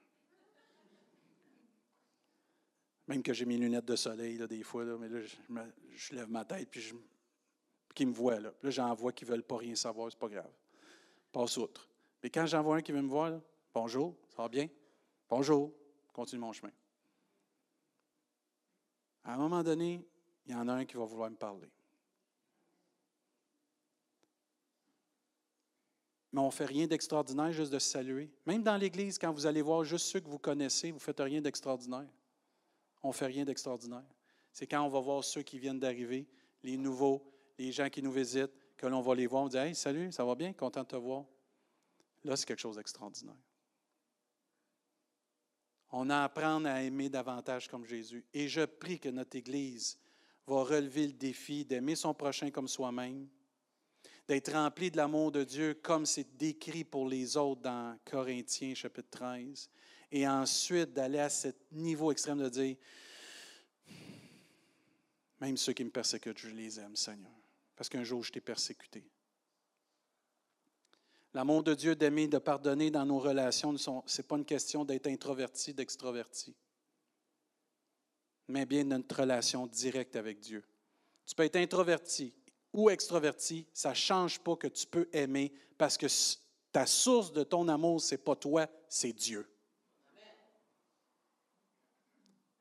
Même que j'ai mes lunettes de soleil, là, des fois, mais là, je, lève ma tête, puis je, me voient. Là, là j'en vois qui ne veulent pas rien savoir, c'est pas grave. Passe outre. Mais quand j'en vois un qui veut me voir, bonjour, ça va bien? Bonjour, continue mon chemin. À un moment donné, il y en a un qui va vouloir me parler. Mais on ne fait rien d'extraordinaire juste de se saluer. Même dans l'Église, quand vous allez voir juste ceux que vous connaissez, vous ne faites rien d'extraordinaire. On ne fait rien d'extraordinaire. C'est quand on va voir ceux qui viennent d'arriver, les nouveaux, les gens qui nous visitent, que l'on va les voir, on dit Hey, salut, ça va bien, content de te voir. Là, c'est quelque chose d'extraordinaire. On a à apprendre à aimer davantage comme Jésus. Et je prie que notre Église va relever le défi d'aimer son prochain comme soi-même, d'être rempli de l'amour de Dieu comme c'est décrit pour les autres dans Corinthiens chapitre 13, et ensuite d'aller à ce niveau extrême de dire, même ceux qui me persécutent, je les aime, Seigneur parce qu'un jour je t'ai persécuté. L'amour de Dieu d'aimer, de pardonner dans nos relations, ce n'est pas une question d'être introverti, d'extroverti, mais bien notre relation directe avec Dieu. Tu peux être introverti ou extroverti, ça ne change pas que tu peux aimer parce que ta source de ton amour, ce n'est pas toi, c'est Dieu.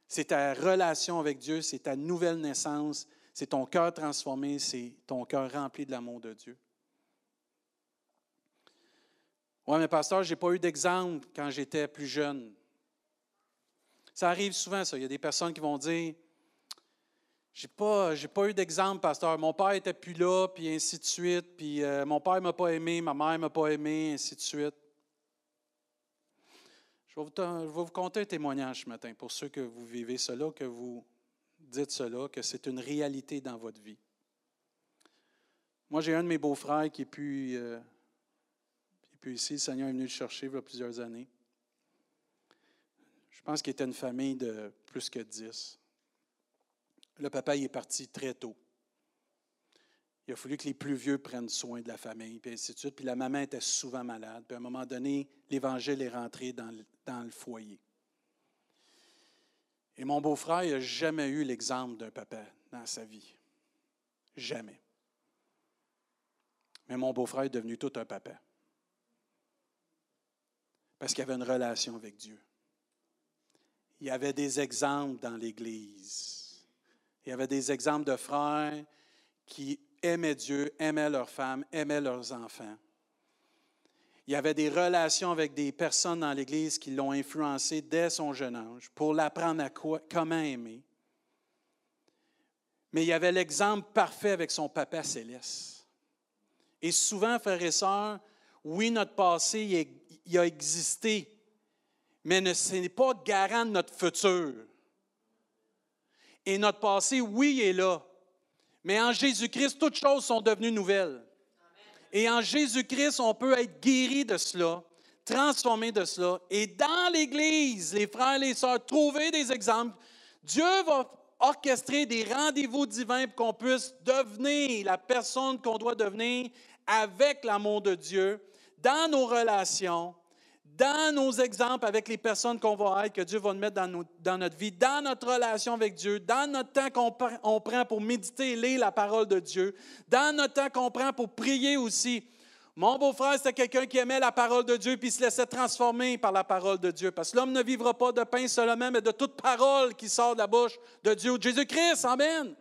C'est ta relation avec Dieu, c'est ta nouvelle naissance, c'est ton cœur transformé, c'est ton cœur rempli de l'amour de Dieu. Oui, mais pasteur, je n'ai pas eu d'exemple quand j'étais plus jeune. Ça arrive souvent, ça. Il y a des personnes qui vont dire J'ai pas, pas eu d'exemple, pasteur. Mon père n'était plus là, puis ainsi de suite. Puis euh, mon père ne m'a pas aimé, ma mère ne m'a pas aimé, ainsi de suite. Je vais, vous, je conter un témoignage ce matin pour ceux que vous vivez cela, que vous dites cela, que c'est une réalité dans votre vie. Moi, j'ai un de mes beaux-frères qui est plus, euh, ici. Le Seigneur est venu le chercher il y a plusieurs années. Je pense qu'il était une famille de plus que dix. Le papa il est parti très tôt. Il a fallu que les plus vieux prennent soin de la famille, puis ainsi de suite. Puis la maman était souvent malade. Puis à un moment donné, l'Évangile est rentré dans le foyer. Et mon beau-frère n'a jamais eu l'exemple d'un papa dans sa vie. Jamais. Mais mon beau-frère est devenu tout un papa. Parce qu'il avait une relation avec Dieu. Il y avait des exemples dans l'Église. Il y avait des exemples de frères qui aimaient Dieu, aimaient leurs femmes, aimaient leurs enfants. Il y avait des relations avec des personnes dans l'Église qui l'ont influencé dès son jeune âge pour l'apprendre à quoi, comment aimer. Mais il y avait l'exemple parfait avec son papa céleste. Et souvent, frères et sœurs, oui, notre passé, il a existé, mais ce n'est pas garant de notre futur. Et notre passé, oui, est là. Mais en Jésus-Christ, toutes choses sont devenues nouvelles. Et en Jésus-Christ, on peut être guéri de cela, transformé de cela. Et dans l'Église, les frères et les sœurs, trouver des exemples. Dieu va orchestrer des rendez-vous divins pour qu'on puisse devenir la personne qu'on doit devenir avec l'amour de Dieu, dans nos relations, dans nos exemples avec les personnes qu'on va être, que Dieu va nous mettre dans, notre vie, dans notre relation avec Dieu, dans notre temps qu'on prend pour méditer et lire la parole de Dieu, dans notre temps qu'on prend pour prier aussi. Mon beau-frère, c'était quelqu'un qui aimait la parole de Dieu puis se laissait transformer par la parole de Dieu. Parce que l'homme ne vivra pas de pain seulement, mais de toute parole qui sort de la bouche de Dieu ou Jésus-Christ. Amen.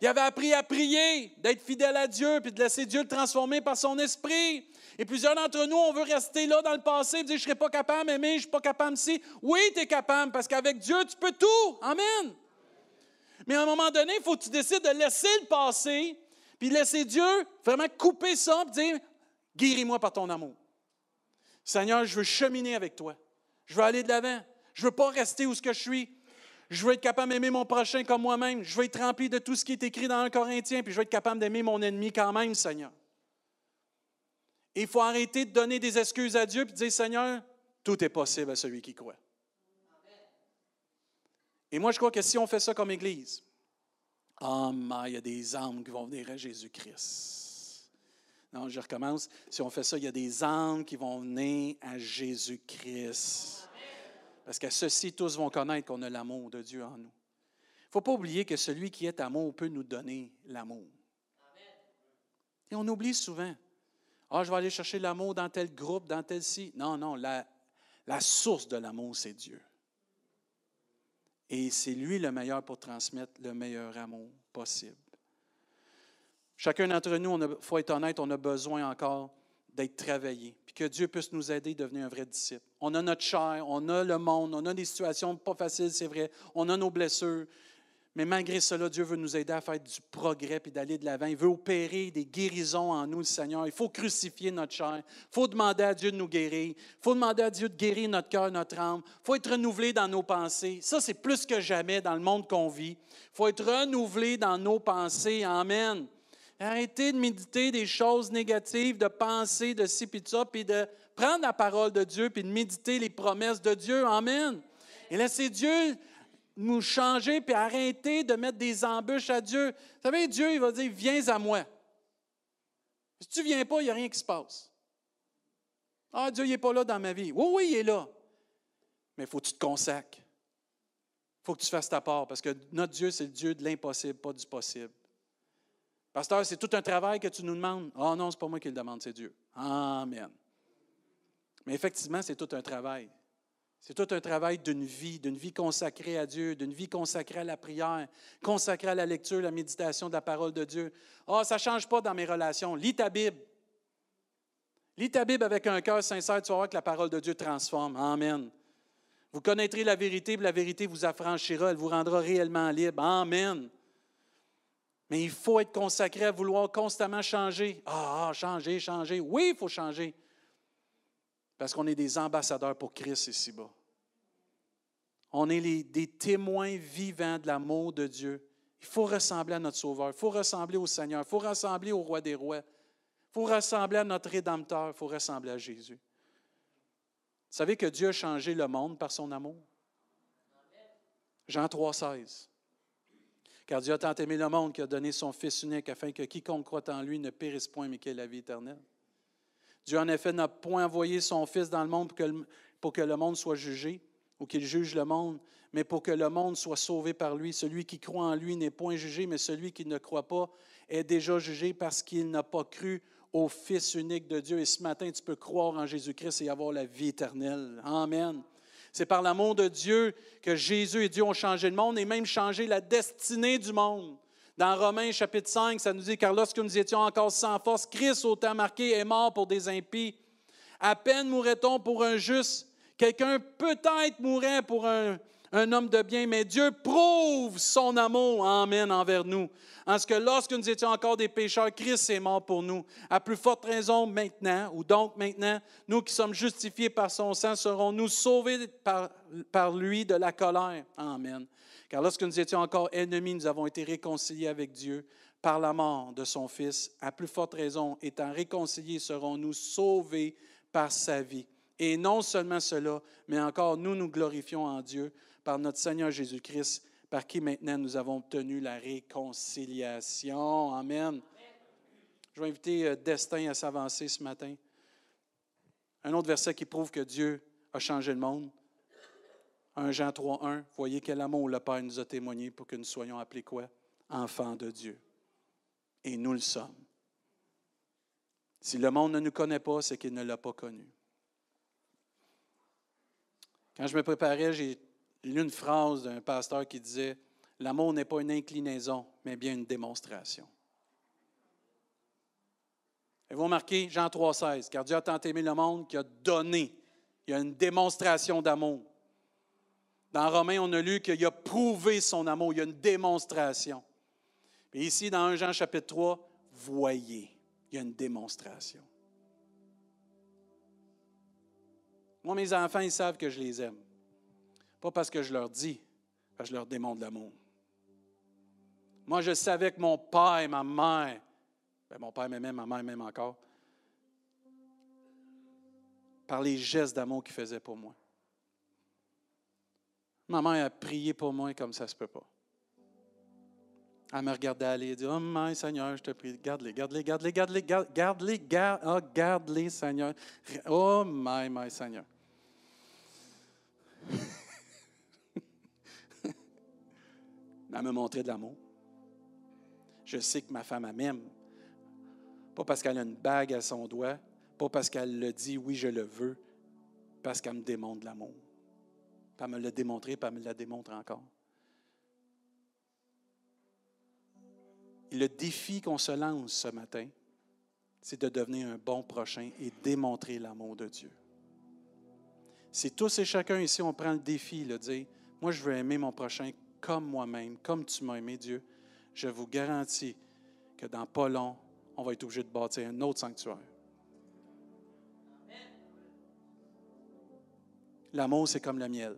Il avait appris à prier, d'être fidèle à Dieu, puis de laisser Dieu le transformer par son esprit. Et plusieurs d'entre nous, on veut rester là dans le passé, dire, je ne serai pas capable d'aimer, je ne suis pas capable si. Oui, tu es capable, parce qu'avec Dieu, tu peux tout. Amen. Mais à un moment donné, il faut que tu décides de laisser le passé, puis laisser Dieu vraiment couper ça, puis dire, guéris-moi par ton amour. Seigneur, je veux cheminer avec toi. Je veux aller de l'avant. Je ne veux pas rester où ce que je suis. Je veux être capable d'aimer mon prochain comme moi-même. Je veux être rempli de tout ce qui est écrit dans un Corinthien, puis je veux être capable d'aimer mon ennemi quand même, Seigneur. Il faut arrêter de donner des excuses à Dieu et dire, Seigneur, tout est possible à celui qui croit. Et moi, je crois que si on fait ça comme Église, oh, il y a des âmes qui vont venir à Jésus-Christ. Non, je recommence. Si on fait ça, il y a des âmes qui vont venir à Jésus-Christ. Parce que ceux-ci, tous vont connaître qu'on a l'amour de Dieu en nous. Il ne faut pas oublier que celui qui est amour peut nous donner l'amour. Et on oublie souvent. Ah, je vais aller chercher l'amour dans tel groupe, dans tel ci. Non, non, la, la source de l'amour, c'est Dieu. Et c'est lui le meilleur pour transmettre le meilleur amour possible. Chacun d'entre nous, il faut être honnête, on a besoin encore d'être travaillé, puis que Dieu puisse nous aider à devenir un vrai disciple. On a notre chair, on a le monde, on a des situations pas faciles, c'est vrai, on a nos blessures, mais malgré cela, Dieu veut nous aider à faire du progrès et d'aller de l'avant. Il veut opérer des guérisons en nous, le Seigneur. Il faut crucifier notre chair. Il faut demander à Dieu de nous guérir. Il faut demander à Dieu de guérir notre cœur, notre âme. Il faut être renouvelé dans nos pensées. Ça, c'est plus que jamais dans le monde qu'on vit. Il faut être renouvelé dans nos pensées. Amen. Arrêtez de méditer des choses négatives, de penser de ci puis de ça, puis de prendre la parole de Dieu, puis de méditer les promesses de Dieu. Amen. Et laissez Dieu nous changer, puis arrêter de mettre des embûches à Dieu. Vous savez, Dieu, il va dire, viens à moi. Si tu ne viens pas, il n'y a rien qui se passe. Ah, Dieu, il n'est pas là dans ma vie. Oui, oui, il est là. Mais il faut que tu te consacres. Il faut que tu fasses ta part, parce que notre Dieu, c'est le Dieu de l'impossible, pas du possible. Pasteur, c'est tout un travail que tu nous demandes. Ah oh non, c'est pas moi qui le demande, c'est Dieu. Amen. Mais effectivement, c'est tout un travail. C'est tout un travail d'une vie, d'une vie consacrée à Dieu, d'une vie consacrée à la prière, consacrée à la lecture, la méditation de la parole de Dieu. Ah, ça ne change pas dans mes relations. Lis ta Bible. Lis ta Bible avec un cœur sincère, tu vas voir que la parole de Dieu transforme. Amen. Vous connaîtrez la vérité, la vérité vous affranchira, elle vous rendra réellement libre. Amen. Mais il faut être consacré à vouloir constamment changer. Ah, ah, changer, changer. Oui, il faut changer. Parce qu'on est des ambassadeurs pour Christ ici-bas. On est des témoins vivants de l'amour de Dieu. Il faut ressembler à notre Sauveur. Il faut ressembler au Seigneur. Il faut ressembler au Roi des Rois. Il faut ressembler à notre Rédempteur. Il faut ressembler à Jésus. Vous savez que Dieu a changé le monde par son amour? Jean 3,16. Car Dieu a tant aimé le monde qu'il a donné son Fils unique afin que quiconque croit en lui ne périsse point, mais qu'il ait la vie éternelle. Dieu, en effet, n'a point envoyé son Fils dans le monde pour que le, monde soit jugé ou qu'il juge le monde, mais pour que le monde soit sauvé par lui. Celui qui croit en lui n'est point jugé, mais celui qui ne croit pas est déjà jugé parce qu'il n'a pas cru au Fils unique de Dieu. Et ce matin, tu peux croire en Jésus-Christ et avoir la vie éternelle. Amen. C'est par l'amour de Dieu que Jésus et Dieu ont changé le monde et même changé la destinée du monde. Dans Romains chapitre 5, ça nous dit, car lorsque nous étions encore sans force, Christ, au temps marqué, est mort pour des impies. À peine mourrait-on pour un juste. Quelqu'un peut-être mourrait pour un, homme de bien, mais Dieu prouve son amour, Amen, envers nous. En ce que lorsque nous étions encore des pécheurs, Christ est mort pour nous. À plus forte raison maintenant, ou donc maintenant, nous qui sommes justifiés par son sang, serons-nous sauvés par, par lui de la colère. Amen. Car lorsque nous étions encore ennemis, nous avons été réconciliés avec Dieu par la mort de son Fils. À plus forte raison, étant réconciliés, serons-nous sauvés par sa vie. Et non seulement cela, mais encore nous nous glorifions en Dieu par notre Seigneur Jésus-Christ, par qui maintenant nous avons obtenu la réconciliation. Amen. Je vais inviter euh, Destin à s'avancer ce matin. Un autre verset qui prouve que Dieu a changé le monde. 1 Jean 3, 1. Voyez quel amour le Père nous a témoigné pour que nous soyons appelés quoi? Enfants de Dieu. Et nous le sommes. Si le monde ne nous connaît pas, c'est qu'il ne l'a pas connu. Quand je me préparais, j'ai lu une phrase d'un pasteur qui disait L'amour n'est pas une inclinaison, mais bien une démonstration. Et vous remarquez, Jean 3,16, car Dieu a tant aimé le monde qu'il a donné. Il y a une démonstration d'amour. Dans Romains, on a lu qu'il a prouvé son amour. Il y a une démonstration. Et ici, dans 1 Jean chapitre 3, voyez, il y a une démonstration. Moi, mes enfants, ils savent que je les aime. Pas parce que je leur dis, parce que je leur démontre l'amour. Moi, je savais que mon père et ma mère, ben, mon père m'aimait, ma mère m'aime encore, par les gestes d'amour qu'ils faisaient pour moi. Ma mère a prié pour moi comme ça se peut pas. Elle me regardait aller et dit Oh, my Seigneur, je te prie, garde-les, garde-les, garde-les, garde-les, garde-les, garde-les, garde-les, Seigneur. Oh, my, my Seigneur. Elle me montrait de l'amour. Je sais que ma femme m'aime. Pas parce qu'elle a une bague à son doigt, pas parce qu'elle le dit oui, je le veux, parce qu'elle me démontre de l'amour. Elle me l'a démontré, elle me la démontre encore. Et le défi qu'on se lance ce matin, c'est de devenir un bon prochain et démontrer l'amour de Dieu. Si tous et chacun ici, on prend le défi de dire, moi je veux aimer mon prochain comme moi-même, comme tu m'as aimé Dieu, je vous garantis que dans pas long, on va être obligé de bâtir un autre sanctuaire. L'amour, c'est comme le miel.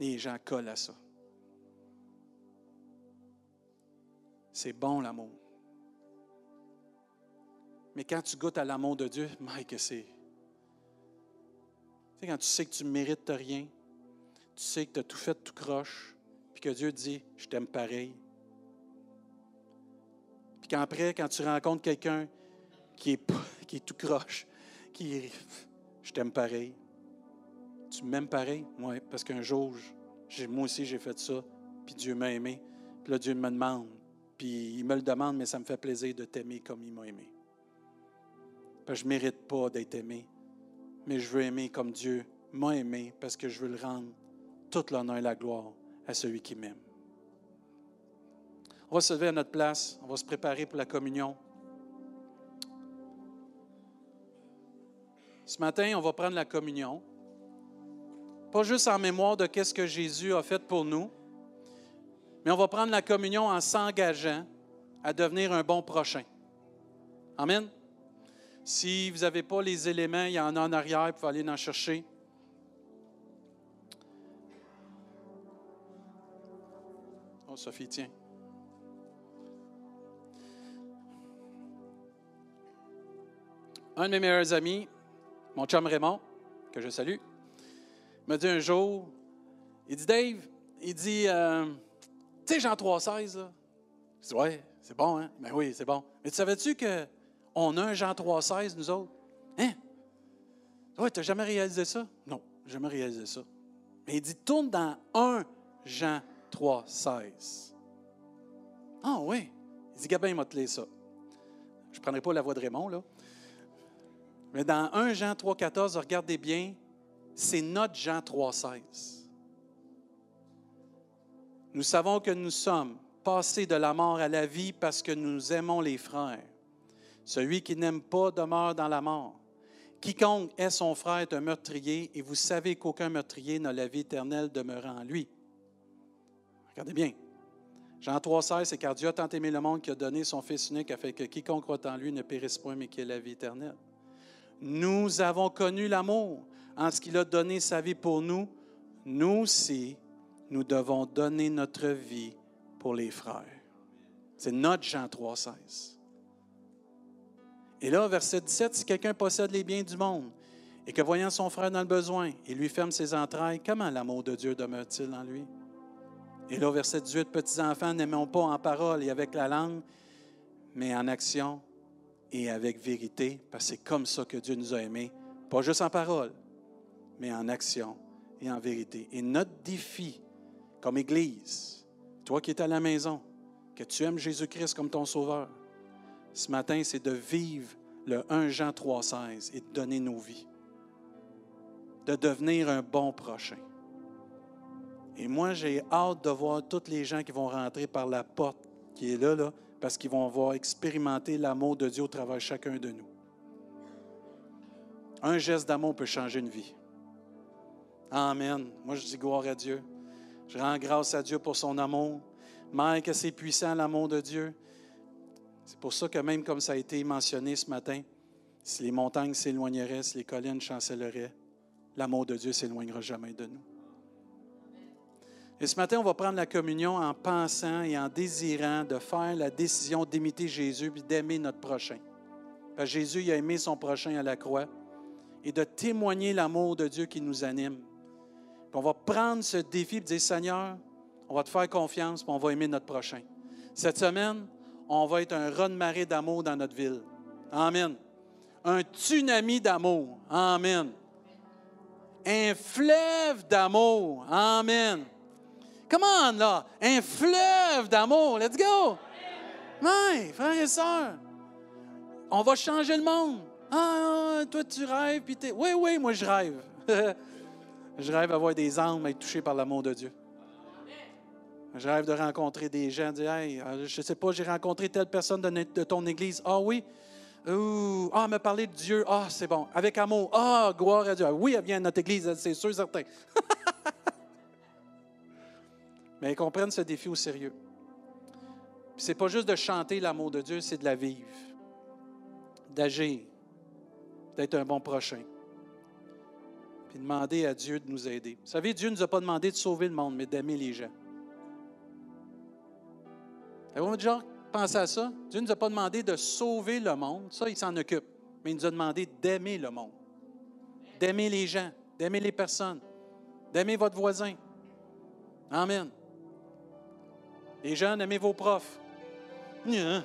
Les gens collent à ça. C'est bon l'amour. Mais quand tu goûtes à l'amour de Dieu, Mike, c'est. Tu sais, quand tu sais que tu ne mérites rien, tu sais que tu as tout fait tout croche, puis que Dieu dit Je t'aime pareil. Puis qu'après, quand tu rencontres quelqu'un qui est, qui est tout croche, qui est Je t'aime pareil. Tu m'aimes pareil? Oui, parce qu'un jour, moi aussi, j'ai fait ça, puis Dieu m'a aimé. Puis là, Dieu me demande, puis il me le demande, mais ça me fait plaisir de t'aimer comme il m'a aimé. Parce je ne mérite pas d'être aimé, mais je veux aimer comme Dieu m'a aimé, parce que je veux le rendre toute l'honneur et la gloire à celui qui m'aime. On va se lever à notre place, on va se préparer pour la communion. Ce matin, on va prendre la communion. Pas juste en mémoire de qu'est-ce que Jésus a fait pour nous, mais on va prendre la communion en s'engageant à devenir un bon prochain. Amen. Si vous n'avez pas les éléments, il y en a en arrière, vous pouvez aller en chercher. Oh, Sophie, tiens. Un de mes meilleurs amis, mon chum Raymond, que je salue, m'a dit un jour, il dit, Dave, il dit, euh, tu sais, Jean 3,16, là? Je dis, ouais, c'est bon, hein? Ben oui, c'est bon. Mais tu savais-tu qu'on a un Jean 3,16, nous autres? Hein? Ouais, tu n'as jamais réalisé ça? Non, jamais réalisé ça. Mais il dit, tourne dans 1 Jean 3,16. Ah oui. Il dit, Gabin m'a ça. Je ne prendrai pas la voix de Raymond, là. Mais dans 1 Jean 3,14, regardez bien, c'est notre Jean 3,16. Nous savons que nous sommes passés de la mort à la vie parce que nous aimons les frères. Celui qui n'aime pas demeure dans la mort. Quiconque est son frère est un meurtrier, et vous savez qu'aucun meurtrier n'a la vie éternelle demeurant en lui. Regardez bien. Jean 3,16, c'est car Dieu a tant aimé le monde qu'il a donné son Fils unique afin que quiconque croit en lui ne périsse point, mais qu'il ait la vie éternelle. Nous avons connu l'amour en ce qu'il a donné sa vie pour nous. Nous aussi, nous devons donner notre vie pour les frères. C'est notre Jean 3,16. Et là, verset 17, si quelqu'un possède les biens du monde et que voyant son frère dans le besoin, il lui ferme ses entrailles, comment l'amour de Dieu demeure-t-il en lui? Et là, verset 18, petits-enfants, n'aimons pas en parole et avec la langue, mais en action et avec vérité, parce que c'est comme ça que Dieu nous a aimés, pas juste en parole, mais en action et en vérité. Et notre défi comme Église, toi qui es à la maison, que tu aimes Jésus-Christ comme ton Sauveur, ce matin, c'est de vivre le 1 Jean 3,16 et de donner nos vies, de devenir un bon prochain. Et moi, j'ai hâte de voir tous les gens qui vont rentrer par la porte qui est là, là parce qu'ils vont avoir expérimenté l'amour de Dieu au travers de chacun de nous. Un geste d'amour peut changer une vie. Amen. Moi, je dis gloire à Dieu. Je rends grâce à Dieu pour son amour. Mère, que c'est puissant l'amour de Dieu. C'est pour ça que même comme ça a été mentionné ce matin, si les montagnes s'éloigneraient, si les collines chancelleraient, l'amour de Dieu s'éloignera jamais de nous. Et ce matin, on va prendre la communion en pensant et en désirant de faire la décision d'imiter Jésus et d'aimer notre prochain. Parce que Jésus a aimé son prochain à la croix et de témoigner l'amour de Dieu qui nous anime. On va prendre ce défi et dire Seigneur, on va te faire confiance et on va aimer notre prochain. Cette semaine, on va être un raz de marée d'amour dans notre ville. Amen. Un tsunami d'amour. Amen. Un fleuve d'amour. Amen. Comment là? Un fleuve d'amour. Let's go. Oui, frères et sœurs. On va changer le monde. Ah, toi, tu rêves, puis t'es. Oui, oui, moi, je rêve. je rêve d'avoir des âmes, être touchés par l'amour de Dieu. Je rêve de rencontrer des gens, de dire Hey, euh, je ne sais pas, j'ai rencontré telle personne de, ton église. Ah oui? Ouh, ah, me parler de Dieu. Ah, c'est bon. Avec amour. Ah, gloire à Dieu. Oui, elle vient à notre église, c'est sûr, certain. Mais qu'on prenne ce défi au sérieux. Ce n'est pas juste de chanter l'amour de Dieu, c'est de la vivre, d'agir, d'être un bon prochain. Puis demander à Dieu de nous aider. Vous savez, Dieu ne nous a pas demandé de sauver le monde, mais d'aimer les gens. Avez-vous déjà pensé à ça? Dieu ne nous a pas demandé de sauver le monde, ça, il s'en occupe. Mais il nous a demandé d'aimer le monde, d'aimer les gens, d'aimer les personnes, d'aimer votre voisin. Amen. Les jeunes, aimez vos profs. Tu ne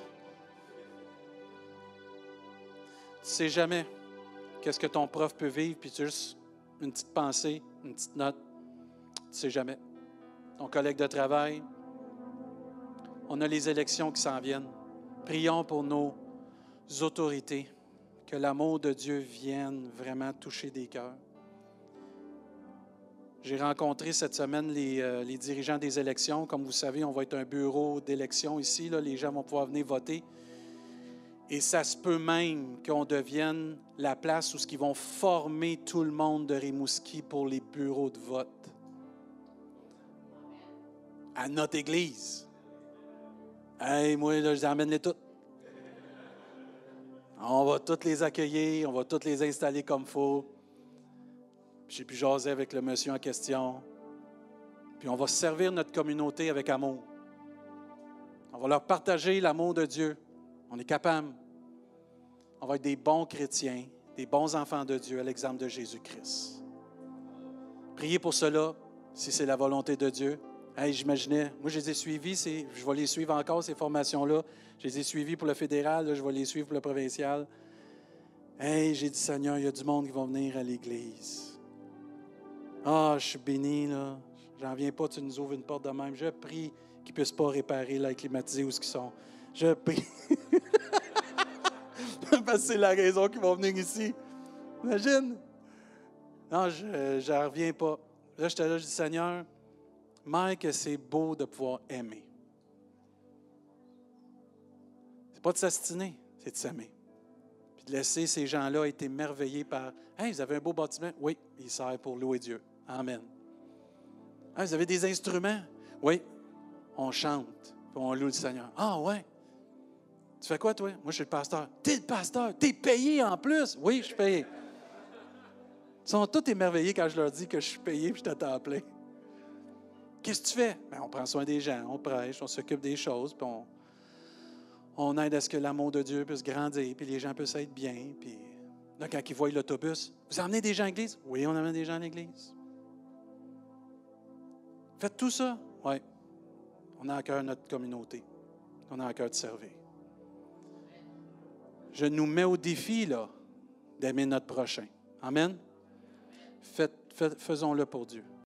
sais jamais qu'est-ce que ton prof peut vivre, puis tu juste une petite pensée, une petite note. Tu ne sais jamais. Ton collègue de travail. On a les élections qui s'en viennent. Prions pour nos autorités, que l'amour de Dieu vienne vraiment toucher des cœurs. J'ai rencontré cette semaine euh, les, dirigeants des élections. Comme vous savez, on va être un bureau d'élection ici. Là. Les gens vont pouvoir venir voter. Et ça se peut même qu'on devienne la place où ils vont former tout le monde de Rimouski pour les bureaux de vote. À notre église. Hey, moi, je les emmène les toutes. On va toutes les accueillir, on va toutes les installer comme faut. J'ai pu jaser avec le monsieur en question. Puis on va servir notre communauté avec amour. On va leur partager l'amour de Dieu. On est capable. On va être des bons chrétiens, des bons enfants de Dieu à l'exemple de Jésus-Christ. Priez pour cela, si c'est la volonté de Dieu. Hey, J'imaginais, moi, je les ai suivis, je vais les suivre encore, ces formations-là. Je les ai suivis pour le fédéral, je vais les suivre pour le provincial. Hey, j'ai dit, Seigneur, il y a du monde qui va venir à l'Église. Ah, je suis béni, là. J'en viens pas, tu nous ouvres une porte de même. Je prie qu'ils ne puissent pas réparer, là, climatiser où ce qu'ils sont. Je prie. Parce que c'est la raison qu'ils vont venir ici. Imagine. Non, je n'en reviens pas. Là, j'étais là, je dis, Seigneur, Mike, c'est beau de pouvoir aimer. C'est pas de s'astiner, c'est de s'aimer. Puis de laisser ces gens-là être émerveillés par Hey, vous avez un beau bâtiment? Oui, il sert pour louer Dieu. Amen. Hey, vous avez des instruments? Oui, on chante, puis on loue le Seigneur. Ah, ouais. Tu fais quoi, toi? Moi, je suis le pasteur. T'es le pasteur. T'es payé en plus. Oui, je suis payé. Ils sont tous émerveillés quand je leur dis que je suis payé et je t'attends plein. Qu'est-ce que tu fais? Bien, on prend soin des gens, on prêche, on s'occupe des choses, puis on, aide à ce que l'amour de Dieu puisse grandir, puis les gens puissent être bien. Puis là, quand ils voient l'autobus, vous emmenez des gens à l'église? Oui, on amène des gens à l'église. Faites tout ça? Oui. On a à cœur notre communauté. On a à cœur de servir. Je nous mets au défi, là, d'aimer notre prochain. Amen. faisons-le pour Dieu.